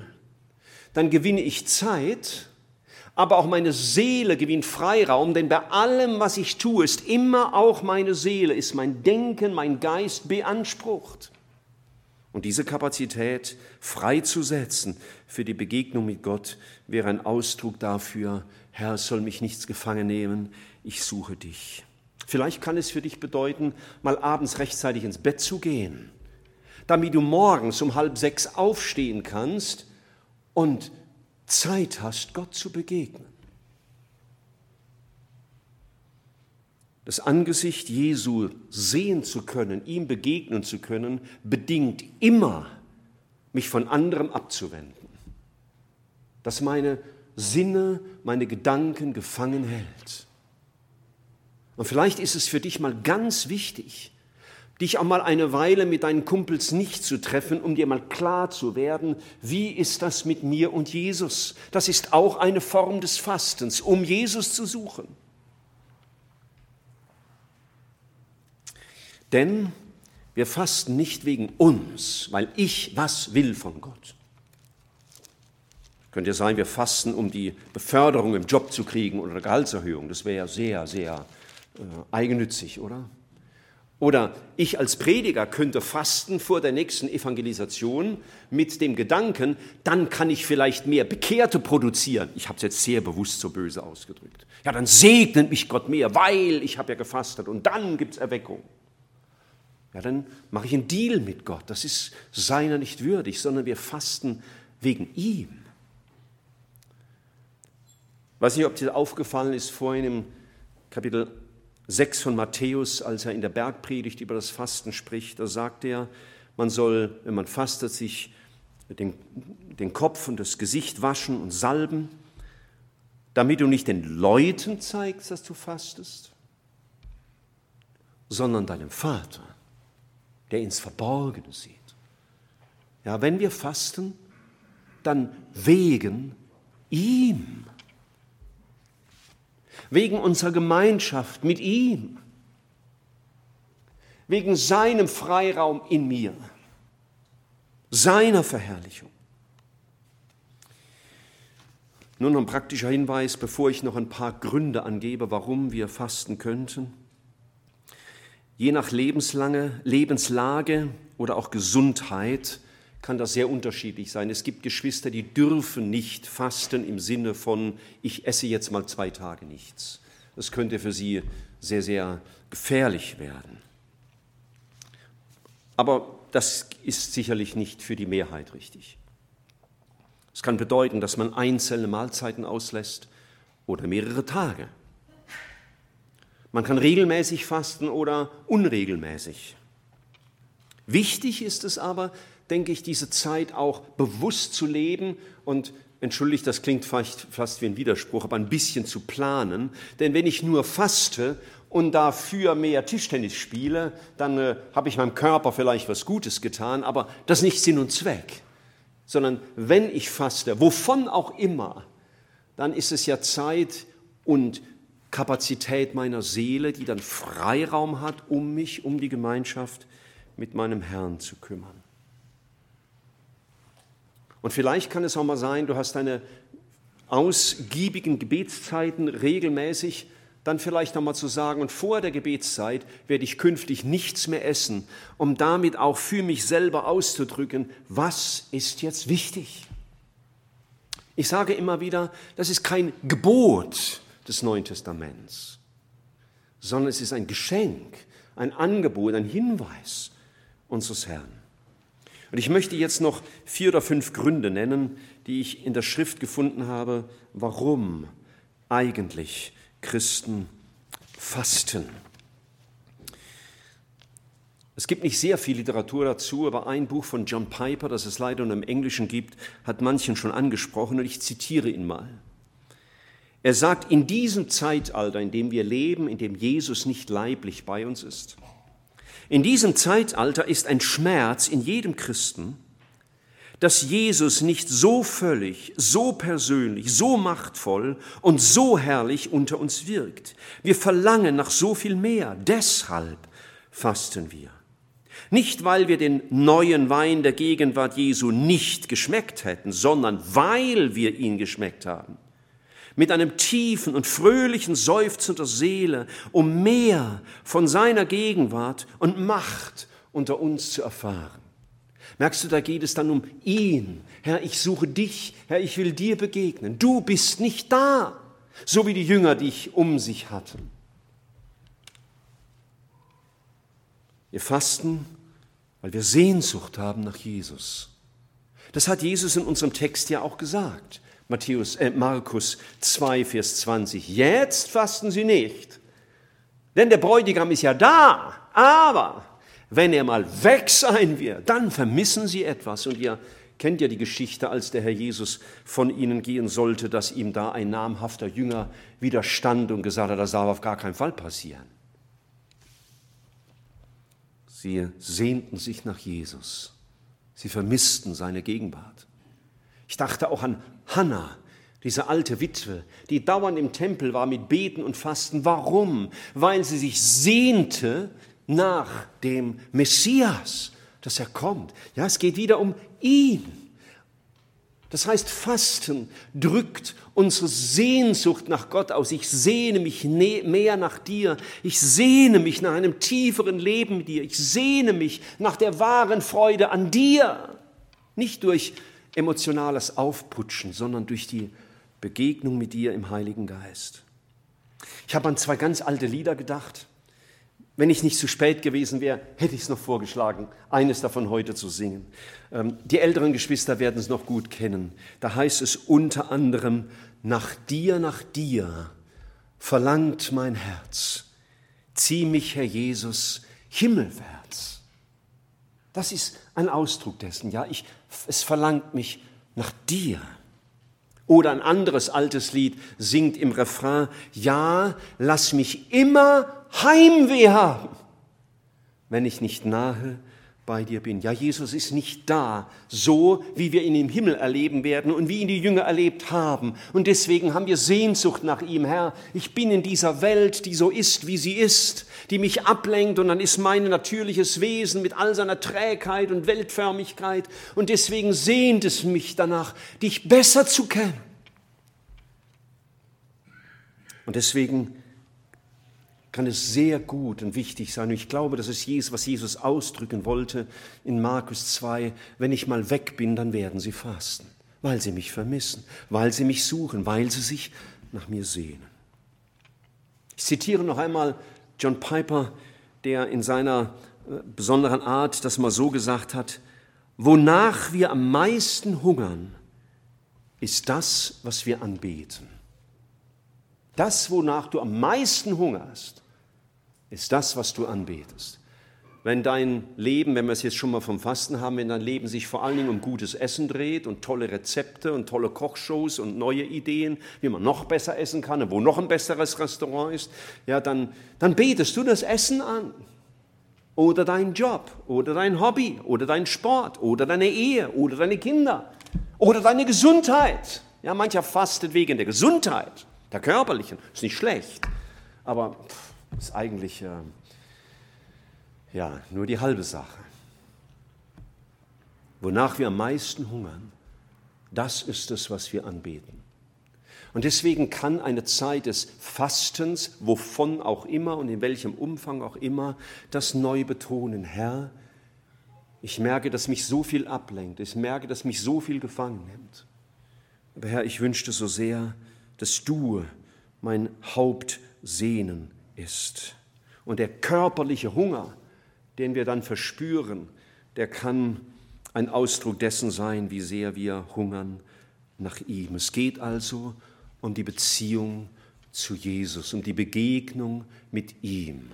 dann gewinne ich Zeit, aber auch meine Seele gewinnt Freiraum, denn bei allem, was ich tue, ist immer auch meine Seele, ist mein Denken, mein Geist beansprucht. Und diese Kapazität freizusetzen für die Begegnung mit Gott wäre ein Ausdruck dafür, Herr, soll mich nichts gefangen nehmen, ich suche dich. Vielleicht kann es für dich bedeuten, mal abends rechtzeitig ins Bett zu gehen, damit du morgens um halb sechs aufstehen kannst und Zeit hast, Gott zu begegnen. Das Angesicht Jesu sehen zu können, ihm begegnen zu können, bedingt immer, mich von anderem abzuwenden. Dass meine Sinne, meine Gedanken gefangen hält. Und vielleicht ist es für dich mal ganz wichtig, dich auch mal eine Weile mit deinen Kumpels nicht zu treffen, um dir mal klar zu werden, wie ist das mit mir und Jesus? Das ist auch eine Form des Fastens, um Jesus zu suchen. Denn wir fasten nicht wegen uns, weil ich was will von Gott. Könnte ja sein, wir fasten, um die Beförderung im Job zu kriegen oder eine Gehaltserhöhung. Das wäre ja sehr, sehr äh, eigennützig, oder? Oder ich als Prediger könnte fasten vor der nächsten Evangelisation mit dem Gedanken, dann kann ich vielleicht mehr Bekehrte produzieren. Ich habe es jetzt sehr bewusst so böse ausgedrückt. Ja, dann segnet mich Gott mehr, weil ich habe ja gefastet und dann gibt es Erweckung. Ja, dann mache ich einen Deal mit Gott. Das ist seiner nicht würdig, sondern wir fasten wegen ihm. Weiß nicht, ob dir aufgefallen ist, vorhin im Kapitel 6 von Matthäus, als er in der Bergpredigt über das Fasten spricht, da sagt er, man soll, wenn man fastet, sich den, den Kopf und das Gesicht waschen und salben, damit du nicht den Leuten zeigst, dass du fastest, sondern deinem Vater, der ins Verborgene sieht. Ja, wenn wir fasten, dann wegen ihm wegen unserer Gemeinschaft mit ihm, wegen seinem Freiraum in mir, seiner Verherrlichung. Nun noch ein praktischer Hinweis, bevor ich noch ein paar Gründe angebe, warum wir fasten könnten. Je nach lebenslange, Lebenslage oder auch Gesundheit kann das sehr unterschiedlich sein. Es gibt Geschwister, die dürfen nicht fasten im Sinne von, ich esse jetzt mal zwei Tage nichts. Das könnte für sie sehr, sehr gefährlich werden. Aber das ist sicherlich nicht für die Mehrheit richtig. Es kann bedeuten, dass man einzelne Mahlzeiten auslässt oder mehrere Tage. Man kann regelmäßig fasten oder unregelmäßig. Wichtig ist es aber, denke ich, diese Zeit auch bewusst zu leben und entschuldigt, das klingt fast, fast wie ein Widerspruch, aber ein bisschen zu planen. Denn wenn ich nur faste und dafür mehr Tischtennis spiele, dann äh, habe ich meinem Körper vielleicht was Gutes getan, aber das ist nicht Sinn und Zweck. Sondern wenn ich faste, wovon auch immer, dann ist es ja Zeit und Kapazität meiner Seele, die dann Freiraum hat, um mich, um die Gemeinschaft mit meinem Herrn zu kümmern. Und vielleicht kann es auch mal sein, du hast deine ausgiebigen Gebetszeiten regelmäßig, dann vielleicht nochmal zu sagen, und vor der Gebetszeit werde ich künftig nichts mehr essen, um damit auch für mich selber auszudrücken, was ist jetzt wichtig. Ich sage immer wieder, das ist kein Gebot des Neuen Testaments, sondern es ist ein Geschenk, ein Angebot, ein Hinweis unseres Herrn. Und ich möchte jetzt noch vier oder fünf Gründe nennen, die ich in der Schrift gefunden habe, warum eigentlich Christen fasten. Es gibt nicht sehr viel Literatur dazu, aber ein Buch von John Piper, das es leider nur im Englischen gibt, hat manchen schon angesprochen und ich zitiere ihn mal. Er sagt, in diesem Zeitalter, in dem wir leben, in dem Jesus nicht leiblich bei uns ist, in diesem Zeitalter ist ein Schmerz in jedem Christen, dass Jesus nicht so völlig, so persönlich, so machtvoll und so herrlich unter uns wirkt. Wir verlangen nach so viel mehr. Deshalb fasten wir. Nicht, weil wir den neuen Wein der Gegenwart Jesu nicht geschmeckt hätten, sondern weil wir ihn geschmeckt haben mit einem tiefen und fröhlichen Seufzen der Seele, um mehr von seiner Gegenwart und Macht unter uns zu erfahren. Merkst du, da geht es dann um ihn. Herr, ich suche dich. Herr, ich will dir begegnen. Du bist nicht da, so wie die Jünger dich um sich hatten. Wir fasten, weil wir Sehnsucht haben nach Jesus. Das hat Jesus in unserem Text ja auch gesagt. Matthäus, äh, Markus 2, Vers 20. Jetzt fasten sie nicht, denn der Bräutigam ist ja da, aber wenn er mal weg sein wird, dann vermissen sie etwas. Und ihr kennt ja die Geschichte, als der Herr Jesus von ihnen gehen sollte, dass ihm da ein namhafter Jünger widerstand und gesagt hat, das darf auf gar keinen Fall passieren. Sie sehnten sich nach Jesus. Sie vermissten seine Gegenwart. Ich dachte auch an Hannah, diese alte Witwe, die dauernd im Tempel war mit Beten und Fasten. Warum? Weil sie sich sehnte nach dem Messias, dass er kommt. Ja, es geht wieder um ihn. Das heißt, Fasten drückt unsere Sehnsucht nach Gott aus. Ich sehne mich mehr nach dir. Ich sehne mich nach einem tieferen Leben mit dir. Ich sehne mich nach der wahren Freude an dir. Nicht durch emotionales Aufputschen, sondern durch die Begegnung mit dir im Heiligen Geist. Ich habe an zwei ganz alte Lieder gedacht. Wenn ich nicht zu spät gewesen wäre, hätte ich es noch vorgeschlagen, eines davon heute zu singen. Ähm, die älteren Geschwister werden es noch gut kennen. Da heißt es unter anderem, nach dir, nach dir verlangt mein Herz. Zieh mich, Herr Jesus, himmelwärts. Das ist ein Ausdruck dessen, ja. Ich es verlangt mich nach dir. Oder ein anderes altes Lied singt im Refrain, ja, lass mich immer Heimweh haben, wenn ich nicht nahe bei dir bin. Ja, Jesus ist nicht da, so wie wir ihn im Himmel erleben werden und wie ihn die Jünger erlebt haben. Und deswegen haben wir Sehnsucht nach ihm, Herr. Ich bin in dieser Welt, die so ist, wie sie ist, die mich ablenkt und dann ist mein natürliches Wesen mit all seiner Trägheit und Weltförmigkeit. Und deswegen sehnt es mich danach, dich besser zu kennen. Und deswegen kann es sehr gut und wichtig sein. Und ich glaube, das ist Jesus, was Jesus ausdrücken wollte in Markus 2. Wenn ich mal weg bin, dann werden sie fasten, weil sie mich vermissen, weil sie mich suchen, weil sie sich nach mir sehnen. Ich zitiere noch einmal John Piper, der in seiner äh, besonderen Art das mal so gesagt hat, wonach wir am meisten hungern, ist das, was wir anbeten. Das, wonach du am meisten hungerst, ist das, was du anbetest. wenn dein Leben, wenn wir es jetzt schon mal vom Fasten haben, wenn dein Leben sich vor allen Dingen um gutes Essen dreht und tolle Rezepte und tolle Kochshows und neue Ideen, wie man noch besser essen kann und wo noch ein besseres Restaurant ist, ja, dann, dann betest du das Essen an. Oder deinen Job, oder dein Hobby, oder dein Sport, oder deine Ehe, oder deine Kinder, oder deine Gesundheit. Ja, mancher fastet wegen der Gesundheit, der körperlichen, ist nicht schlecht, aber ist eigentlich... Äh, ja, nur die halbe Sache. Wonach wir am meisten hungern, das ist es, was wir anbeten. Und deswegen kann eine Zeit des Fastens, wovon auch immer und in welchem Umfang auch immer, das neu betonen. Herr, ich merke, dass mich so viel ablenkt. Ich merke, dass mich so viel gefangen nimmt. Aber Herr, ich wünschte so sehr, dass du mein Hauptsehnen ist. Und der körperliche Hunger, den wir dann verspüren, der kann ein Ausdruck dessen sein, wie sehr wir hungern nach ihm. Es geht also um die Beziehung zu Jesus, um die Begegnung mit ihm.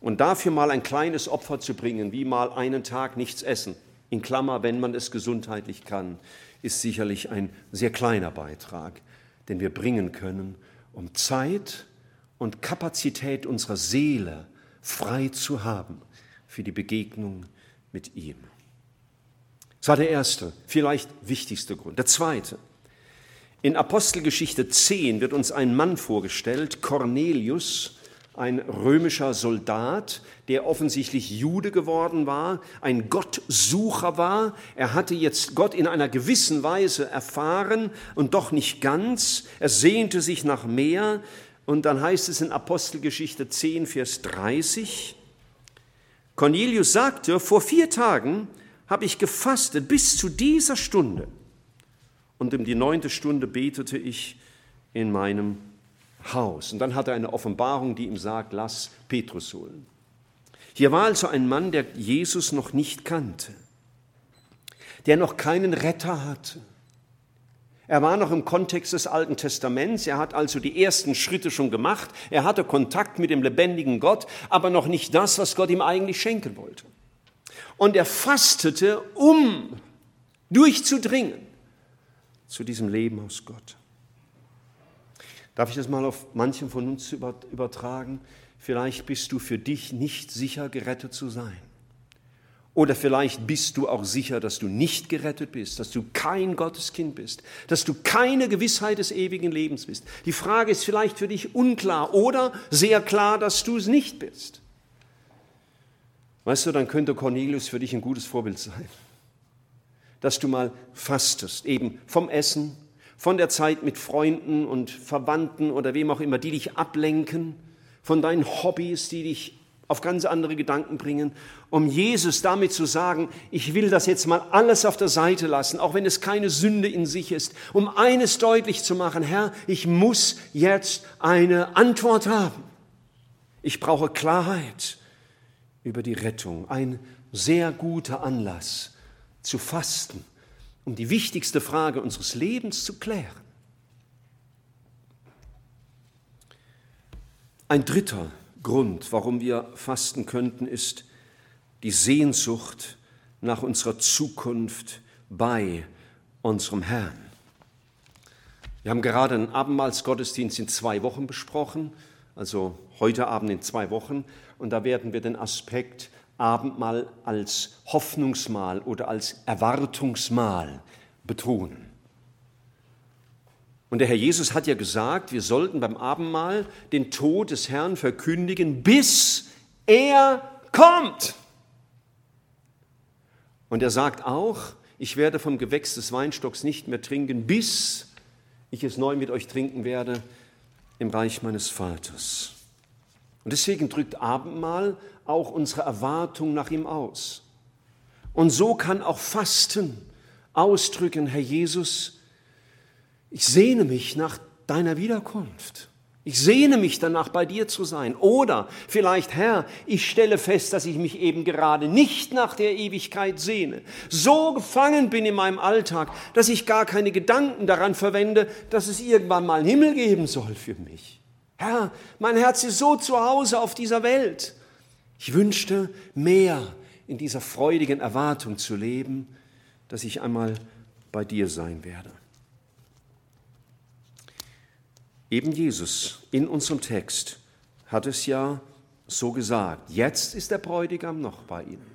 Und dafür mal ein kleines Opfer zu bringen, wie mal einen Tag nichts essen, in Klammer, wenn man es gesundheitlich kann, ist sicherlich ein sehr kleiner Beitrag, den wir bringen können, um Zeit und Kapazität unserer Seele frei zu haben für die Begegnung mit ihm. Das war der erste, vielleicht wichtigste Grund. Der zweite. In Apostelgeschichte 10 wird uns ein Mann vorgestellt, Cornelius, ein römischer Soldat, der offensichtlich Jude geworden war, ein Gottsucher war. Er hatte jetzt Gott in einer gewissen Weise erfahren und doch nicht ganz. Er sehnte sich nach mehr. Und dann heißt es in Apostelgeschichte 10, Vers 30, Cornelius sagte, vor vier Tagen habe ich gefastet bis zu dieser Stunde. Und um die neunte Stunde betete ich in meinem Haus. Und dann hat er eine Offenbarung, die ihm sagt, lass Petrus holen. Hier war also ein Mann, der Jesus noch nicht kannte, der noch keinen Retter hatte er war noch im Kontext des Alten Testaments, er hat also die ersten Schritte schon gemacht, er hatte Kontakt mit dem lebendigen Gott, aber noch nicht das, was Gott ihm eigentlich schenken wollte. Und er fastete, um durchzudringen zu diesem Leben aus Gott. Darf ich das mal auf manchen von uns übertragen? Vielleicht bist du für dich nicht sicher, gerettet zu sein. Oder vielleicht bist du auch sicher, dass du nicht gerettet bist, dass du kein Gotteskind bist, dass du keine Gewissheit des ewigen Lebens bist. Die Frage ist vielleicht für dich unklar oder sehr klar, dass du es nicht bist. Weißt du, dann könnte Cornelius für dich ein gutes Vorbild sein. Dass du mal fastest, eben vom Essen, von der Zeit mit Freunden und Verwandten oder wem auch immer, die dich ablenken, von deinen Hobbys, die dich auf ganz andere Gedanken bringen, um Jesus damit zu sagen, ich will das jetzt mal alles auf der Seite lassen, auch wenn es keine Sünde in sich ist, um eines deutlich zu machen, Herr, ich muss jetzt eine Antwort haben. Ich brauche Klarheit über die Rettung. Ein sehr guter Anlass zu fasten, um die wichtigste Frage unseres Lebens zu klären. Ein dritter Grund, warum wir fasten könnten, ist die Sehnsucht nach unserer Zukunft bei unserem Herrn. Wir haben gerade einen Abendmahlsgottesdienst in zwei Wochen besprochen, also heute Abend in zwei Wochen, und da werden wir den Aspekt Abendmahl als Hoffnungsmahl oder als Erwartungsmahl betonen. Und der Herr Jesus hat ja gesagt, wir sollten beim Abendmahl den Tod des Herrn verkündigen, bis er kommt. Und er sagt auch, ich werde vom Gewächs des Weinstocks nicht mehr trinken, bis ich es neu mit euch trinken werde im Reich meines Vaters. Und deswegen drückt Abendmahl auch unsere Erwartung nach ihm aus. Und so kann auch Fasten ausdrücken, Herr Jesus, ich sehne mich nach deiner Wiederkunft. Ich sehne mich danach, bei dir zu sein. Oder vielleicht, Herr, ich stelle fest, dass ich mich eben gerade nicht nach der Ewigkeit sehne. So gefangen bin in meinem Alltag, dass ich gar keine Gedanken daran verwende, dass es irgendwann mal einen Himmel geben soll für mich. Herr, mein Herz ist so zu Hause auf dieser Welt. Ich wünschte, mehr in dieser freudigen Erwartung zu leben, dass ich einmal bei dir sein werde. Eben Jesus in unserem Text hat es ja so gesagt. Jetzt ist der Bräutigam noch bei ihnen.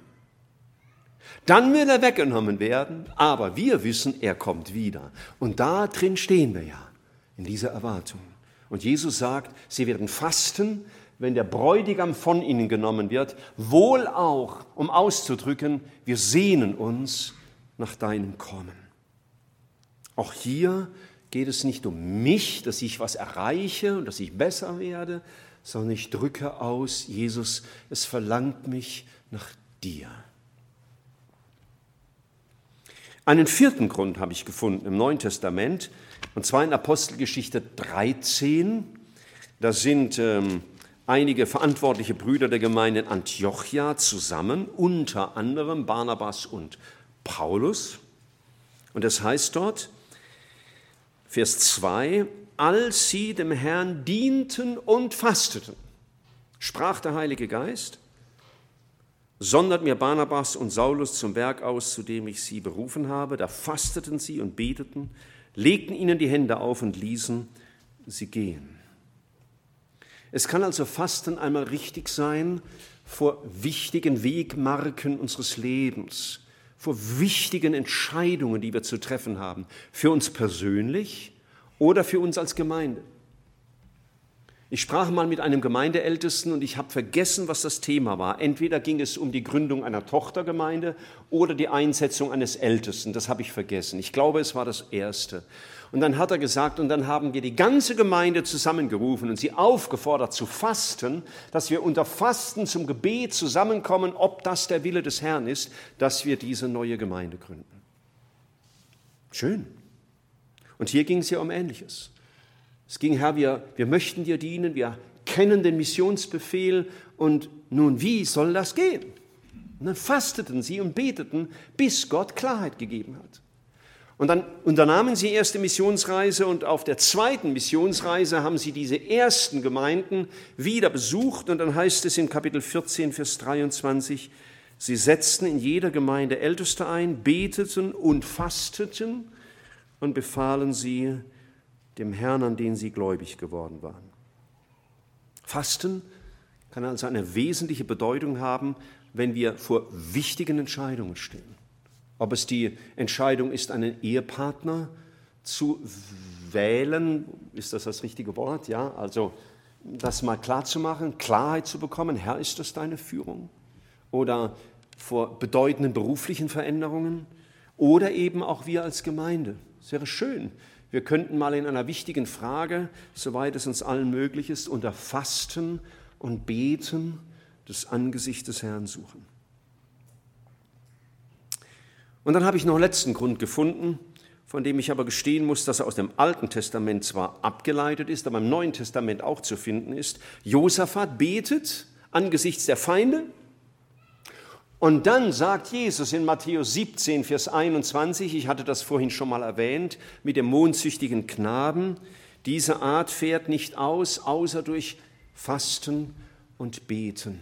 Dann will er weggenommen werden, aber wir wissen, er kommt wieder. Und da drin stehen wir ja, in dieser Erwartung. Und Jesus sagt, sie werden fasten, wenn der Bräutigam von ihnen genommen wird, wohl auch, um auszudrücken, wir sehnen uns nach deinem Kommen. Auch hier geht es nicht um mich, dass ich was erreiche und dass ich besser werde, sondern ich drücke aus, Jesus, es verlangt mich nach dir. Einen vierten Grund habe ich gefunden im Neuen Testament, und zwar in Apostelgeschichte 13. Da sind ähm, einige verantwortliche Brüder der Gemeinde in Antiochia zusammen, unter anderem Barnabas und Paulus. Und das heißt dort, Vers 2, als sie dem Herrn dienten und fasteten, sprach der Heilige Geist, sondert mir Barnabas und Saulus zum Werk aus, zu dem ich sie berufen habe. Da fasteten sie und beteten, legten ihnen die Hände auf und ließen sie gehen. Es kann also Fasten einmal richtig sein vor wichtigen Wegmarken unseres Lebens, vor wichtigen Entscheidungen, die wir zu treffen haben, für uns persönlich oder für uns als Gemeinde. Ich sprach mal mit einem Gemeindeältesten und ich habe vergessen, was das Thema war. Entweder ging es um die Gründung einer Tochtergemeinde oder die Einsetzung eines Ältesten. Das habe ich vergessen. Ich glaube, es war das Erste. Und dann hat er gesagt, und dann haben wir die ganze Gemeinde zusammengerufen und sie aufgefordert zu fasten, dass wir unter Fasten zum Gebet zusammenkommen, ob das der Wille des Herrn ist, dass wir diese neue Gemeinde gründen. Schön. Und hier ging es ja um Ähnliches. Es ging, Herr, wir, wir möchten dir dienen, wir kennen den Missionsbefehl und nun, wie soll das gehen? Und dann fasteten sie und beteten, bis Gott Klarheit gegeben hat. Und dann unternahmen sie erste Missionsreise und auf der zweiten Missionsreise haben sie diese ersten Gemeinden wieder besucht und dann heißt es in Kapitel 14, Vers 23, sie setzten in jeder Gemeinde Älteste ein, beteten und fasteten und befahlen sie, dem Herrn, an den sie gläubig geworden waren. Fasten kann also eine wesentliche Bedeutung haben, wenn wir vor wichtigen Entscheidungen stehen. Ob es die Entscheidung ist, einen Ehepartner zu wählen, ist das das richtige Wort? Ja, also das mal klar zu machen, Klarheit zu bekommen, Herr, ist das deine Führung? Oder vor bedeutenden beruflichen Veränderungen? Oder eben auch wir als Gemeinde. Es wäre schön, wir könnten mal in einer wichtigen Frage, soweit es uns allen möglich ist, unter Fasten und Beten das Angesicht des Herrn suchen. Und dann habe ich noch einen letzten Grund gefunden, von dem ich aber gestehen muss, dass er aus dem Alten Testament zwar abgeleitet ist, aber im Neuen Testament auch zu finden ist. Josaphat betet angesichts der Feinde und dann sagt Jesus in Matthäus 17, Vers 21, ich hatte das vorhin schon mal erwähnt, mit dem mondsüchtigen Knaben, diese Art fährt nicht aus, außer durch Fasten und Beten.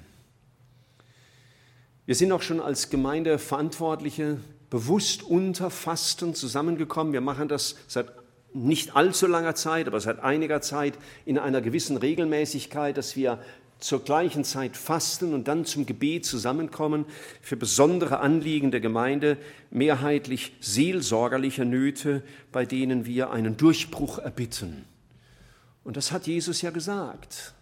Wir sind auch schon als Gemeindeverantwortliche bewusst unter Fasten zusammengekommen. Wir machen das seit nicht allzu langer Zeit, aber seit einiger Zeit in einer gewissen Regelmäßigkeit, dass wir zur gleichen Zeit fasten und dann zum Gebet zusammenkommen für besondere Anliegen der Gemeinde, mehrheitlich seelsorgerliche Nöte, bei denen wir einen Durchbruch erbitten. Und das hat Jesus ja gesagt.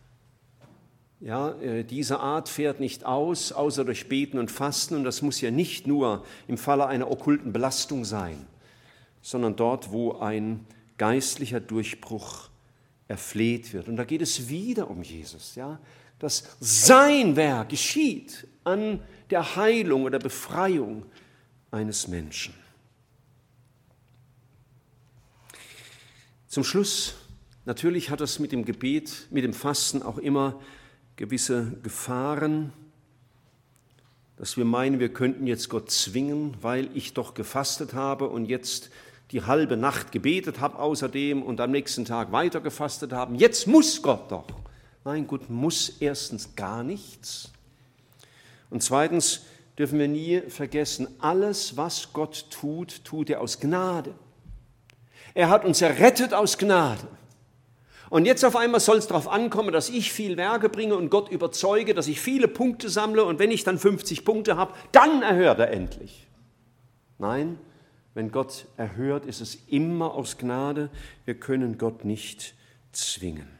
Ja, äh, diese Art fährt nicht aus, außer durch Beten und Fasten. Und das muss ja nicht nur im Falle einer okkulten Belastung sein, sondern dort, wo ein geistlicher Durchbruch erfleht wird. Und da geht es wieder um Jesus. Ja? Dass sein Werk geschieht an der Heilung oder Befreiung eines Menschen. Zum Schluss, natürlich hat das mit dem Gebet, mit dem Fasten auch immer gewisse Gefahren, dass wir meinen, wir könnten jetzt Gott zwingen, weil ich doch gefastet habe und jetzt die halbe Nacht gebetet habe außerdem und am nächsten Tag weiter gefastet haben. Jetzt muss Gott doch. Nein, Gott muss erstens gar nichts. Und zweitens dürfen wir nie vergessen, alles, was Gott tut, tut er aus Gnade. Er hat uns errettet aus Gnade. Und jetzt auf einmal soll es darauf ankommen, dass ich viel Werke bringe und Gott überzeuge, dass ich viele Punkte sammle und wenn ich dann 50 Punkte habe, dann erhört er endlich. Nein, wenn Gott erhört, ist es immer aus Gnade. Wir können Gott nicht zwingen.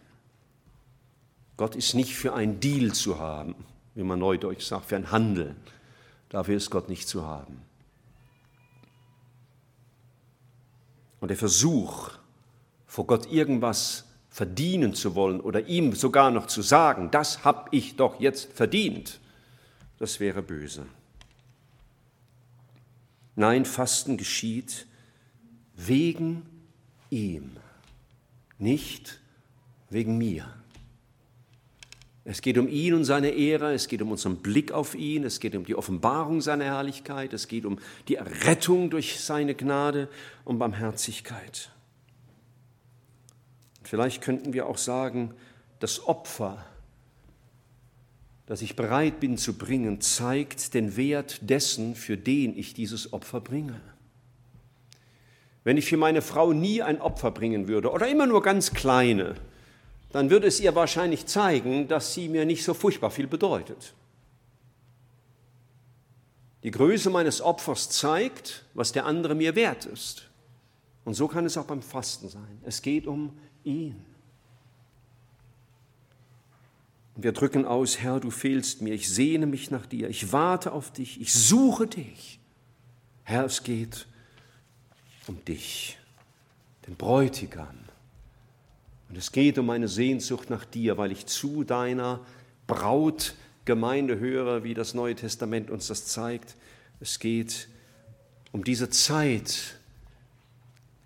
Gott ist nicht für einen Deal zu haben, wie man neudeutsch sagt, für einen Handel. Dafür ist Gott nicht zu haben. Und der Versuch, vor Gott irgendwas verdienen zu wollen oder ihm sogar noch zu sagen, das habe ich doch jetzt verdient, das wäre böse. Nein, Fasten geschieht wegen ihm, nicht wegen mir. Es geht um ihn und seine Ehre, es geht um unseren Blick auf ihn, es geht um die Offenbarung seiner Herrlichkeit, es geht um die Errettung durch seine Gnade und Barmherzigkeit. Vielleicht könnten wir auch sagen, das Opfer, das ich bereit bin zu bringen, zeigt den Wert dessen, für den ich dieses Opfer bringe. Wenn ich für meine Frau nie ein Opfer bringen würde oder immer nur ganz kleine, dann würde es ihr wahrscheinlich zeigen, dass sie mir nicht so furchtbar viel bedeutet. Die Größe meines Opfers zeigt, was der andere mir wert ist. Und so kann es auch beim Fasten sein. Es geht um ihn. wir drücken aus, Herr, du fehlst mir, ich sehne mich nach dir, ich warte auf dich, ich suche dich. Herr, es geht um dich, den Bräutigam. Und es geht um meine Sehnsucht nach dir, weil ich zu deiner Brautgemeinde höre, wie das Neue Testament uns das zeigt. Es geht um diese Zeit,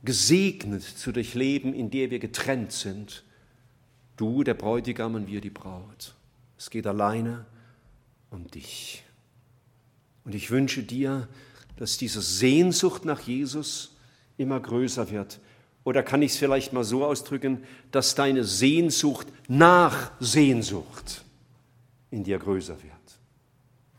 gesegnet zu durchleben, in der wir getrennt sind. Du, der Bräutigam und wir, die Braut. Es geht alleine um dich. Und ich wünsche dir, dass diese Sehnsucht nach Jesus immer größer wird. Oder kann ich es vielleicht mal so ausdrücken, dass deine Sehnsucht nach Sehnsucht in dir größer wird.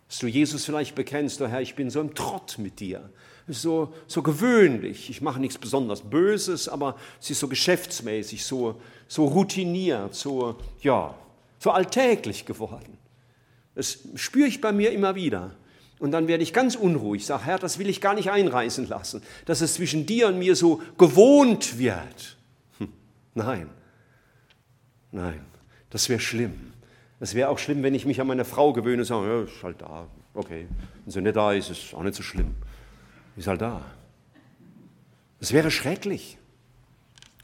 Dass du Jesus vielleicht bekennst, oh Herr, ich bin so im Trott mit dir so, so gewöhnlich. Ich mache nichts besonders Böses, aber es ist so geschäftsmäßig, so, so routiniert, so, ja, so alltäglich geworden. Das spüre ich bei mir immer wieder. Und dann werde ich ganz unruhig, sage, Herr, das will ich gar nicht einreißen lassen, dass es zwischen dir und mir so gewohnt wird. Hm, nein, nein, das wäre schlimm. Es wäre auch schlimm, wenn ich mich an meine Frau gewöhne und sage, ja, ist halt da, okay. Wenn sie nicht da ist, ist auch nicht so schlimm ist halt da. Es wäre schrecklich.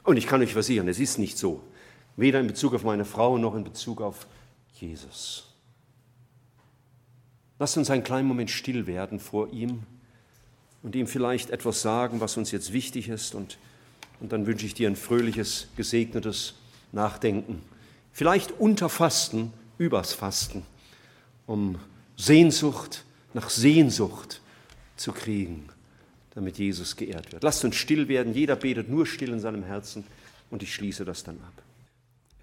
Und ich kann euch versichern, es ist nicht so. Weder in Bezug auf meine Frau noch in Bezug auf Jesus. Lasst uns einen kleinen Moment still werden vor ihm und ihm vielleicht etwas sagen, was uns jetzt wichtig ist. Und, und dann wünsche ich dir ein fröhliches, gesegnetes Nachdenken. Vielleicht unter Fasten, übers Fasten, um Sehnsucht nach Sehnsucht zu kriegen damit Jesus geehrt wird. Lasst uns still werden. Jeder betet nur still in seinem Herzen und ich schließe das dann ab.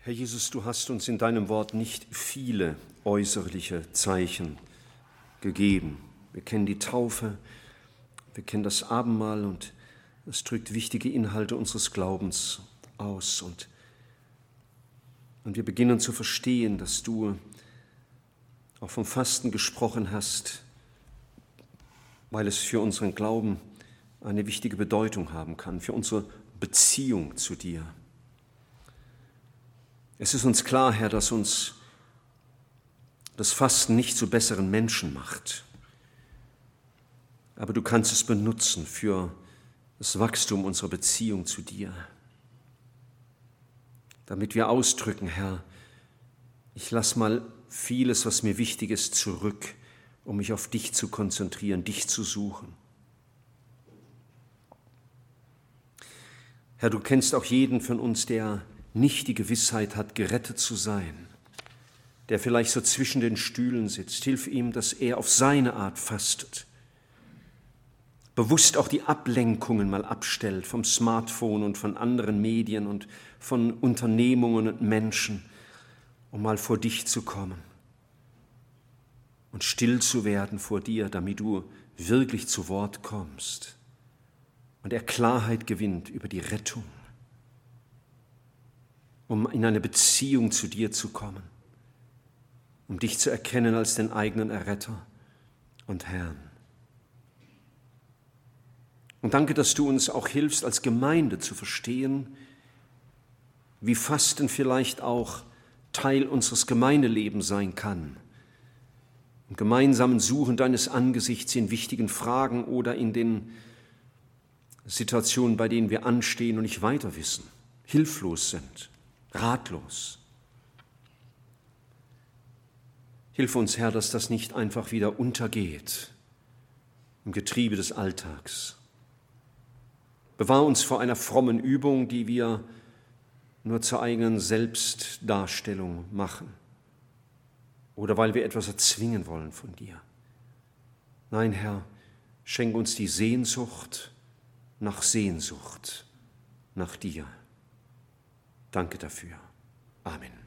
Herr Jesus, du hast uns in deinem Wort nicht viele äußerliche Zeichen gegeben. Wir kennen die Taufe, wir kennen das Abendmahl und es drückt wichtige Inhalte unseres Glaubens aus. Und, und wir beginnen zu verstehen, dass du auch vom Fasten gesprochen hast, weil es für unseren Glauben eine wichtige Bedeutung haben kann für unsere Beziehung zu dir. Es ist uns klar, Herr, dass uns das Fasten nicht zu besseren Menschen macht. Aber du kannst es benutzen für das Wachstum unserer Beziehung zu dir. Damit wir ausdrücken, Herr, ich lass mal vieles, was mir wichtig ist, zurück, um mich auf dich zu konzentrieren, dich zu suchen. Herr, du kennst auch jeden von uns, der nicht die Gewissheit hat, gerettet zu sein, der vielleicht so zwischen den Stühlen sitzt. Hilf ihm, dass er auf seine Art fastet, bewusst auch die Ablenkungen mal abstellt vom Smartphone und von anderen Medien und von Unternehmungen und Menschen, um mal vor dich zu kommen. und still zu werden vor dir, damit du wirklich zu Wort kommst und er Klarheit gewinnt über die Rettung, um in eine Beziehung zu dir zu kommen, um dich zu erkennen als den eigenen Erretter und Herrn. Und danke, dass du uns auch hilfst, als Gemeinde zu verstehen, wie Fasten vielleicht auch Teil unseres Gemeindelebens sein kann. Im gemeinsamen Suchen deines Angesichts in wichtigen Fragen oder in den Situationen, bei denen wir anstehen und nicht weiter wissen, hilflos sind, ratlos. Hilf uns, Herr, dass das nicht einfach wieder untergeht im Getriebe des Alltags. Bewahr uns vor einer frommen Übung, die wir nur zur eigenen Selbstdarstellung machen oder weil wir etwas erzwingen wollen von dir. Nein, Herr, schenk uns die Sehnsucht nach Sehnsucht nach dir. Danke dafür. Amen.